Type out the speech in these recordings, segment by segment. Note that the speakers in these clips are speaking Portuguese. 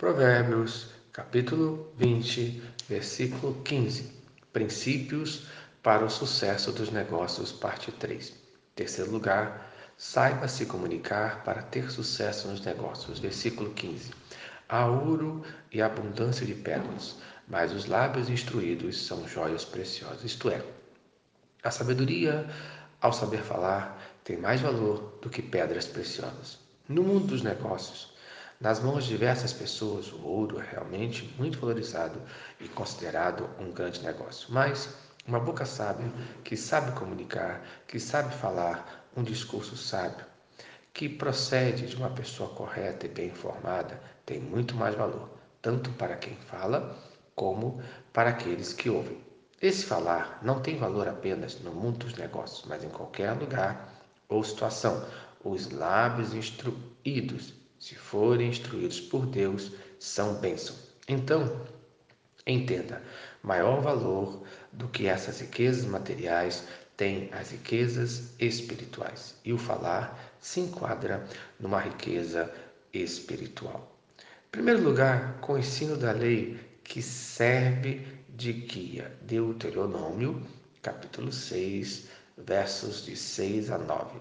Provérbios, capítulo 20, versículo 15. Princípios para o sucesso dos negócios, parte 3. Terceiro lugar, saiba se comunicar para ter sucesso nos negócios, versículo 15. Há ouro e abundância de pérolas, mas os lábios instruídos são joias preciosas, isto é, a sabedoria, ao saber falar, tem mais valor do que pedras preciosas. No mundo dos negócios, nas mãos de diversas pessoas, o ouro é realmente muito valorizado e considerado um grande negócio. Mas uma boca sábia, que sabe comunicar, que sabe falar um discurso sábio, que procede de uma pessoa correta e bem informada, tem muito mais valor, tanto para quem fala como para aqueles que ouvem. Esse falar não tem valor apenas no mundo dos negócios, mas em qualquer lugar ou situação. Os lábios instruídos se forem instruídos por Deus, são bênção. Então, entenda, maior valor do que essas riquezas materiais tem as riquezas espirituais. E o falar se enquadra numa riqueza espiritual. Em primeiro lugar, com o ensino da lei que serve de guia. Deuteronômio, capítulo 6, versos de 6 a 9.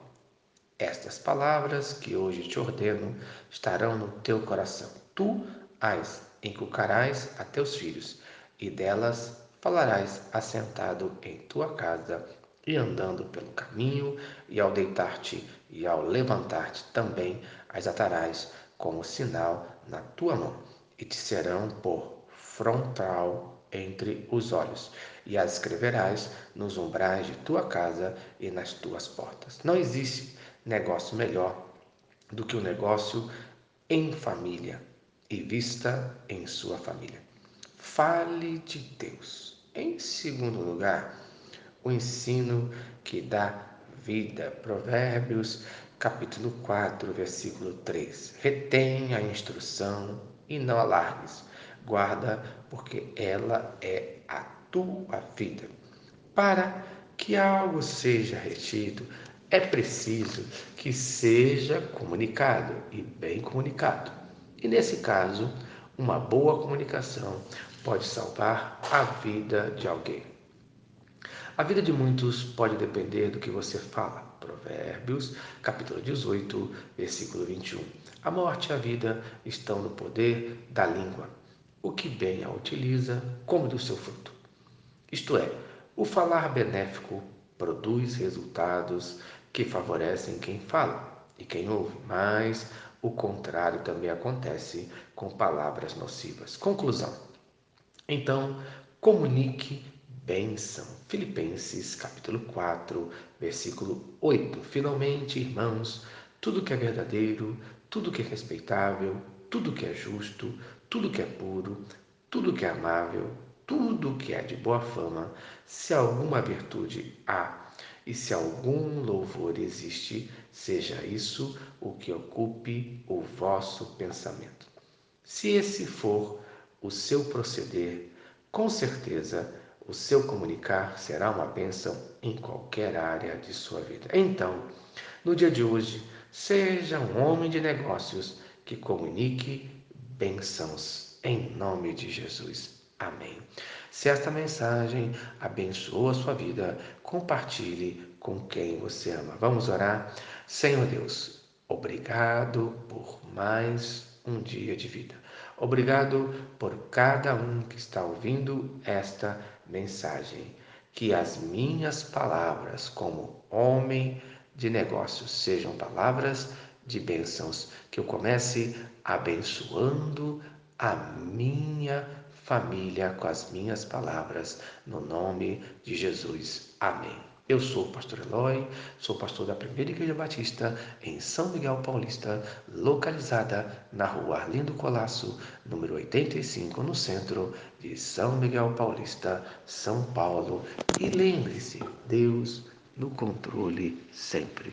Estas palavras que hoje te ordeno estarão no teu coração. Tu as inculcarás a teus filhos, e delas falarás assentado em tua casa e andando pelo caminho, e ao deitar-te e ao levantar-te também as atarás como sinal na tua mão, e te serão por frontal entre os olhos, e as escreverás nos umbrais de tua casa e nas tuas portas. Não existe negócio melhor do que o um negócio em família e vista em sua família. Fale de Deus. Em segundo lugar, o ensino que dá vida. Provérbios, capítulo 4, versículo 3. Retém a instrução e não alargues. Guarda, porque ela é a tua vida. Para que algo seja retido, é preciso que seja comunicado e bem comunicado. E nesse caso, uma boa comunicação pode salvar a vida de alguém. A vida de muitos pode depender do que você fala. Provérbios, capítulo 18, versículo 21. A morte e a vida estão no poder da língua. O que bem a utiliza, come do seu fruto. Isto é, o falar benéfico produz resultados que favorecem quem fala e quem ouve, mas o contrário também acontece com palavras nocivas. Conclusão. Então, comunique bênção. Filipenses capítulo 4, versículo 8. Finalmente, irmãos, tudo que é verdadeiro, tudo que é respeitável, tudo que é justo, tudo que é puro, tudo que é amável, tudo que é de boa fama, se alguma virtude há e se algum louvor existe, seja isso o que ocupe o vosso pensamento. Se esse for o seu proceder, com certeza o seu comunicar será uma bênção em qualquer área de sua vida. Então, no dia de hoje, seja um homem de negócios que comunique bênçãos em nome de Jesus. Amém. Se esta mensagem abençoou a sua vida, compartilhe com quem você ama. Vamos orar? Senhor Deus, obrigado por mais um dia de vida. Obrigado por cada um que está ouvindo esta mensagem. Que as minhas palavras, como homem de negócios, sejam palavras de bênçãos. Que eu comece abençoando a minha família com as minhas palavras, no nome de Jesus. Amém. Eu sou o pastor Eloy, sou pastor da Primeira Igreja Batista em São Miguel Paulista, localizada na rua Arlindo Colasso, número 85, no centro de São Miguel Paulista, São Paulo. E lembre-se, Deus no controle sempre.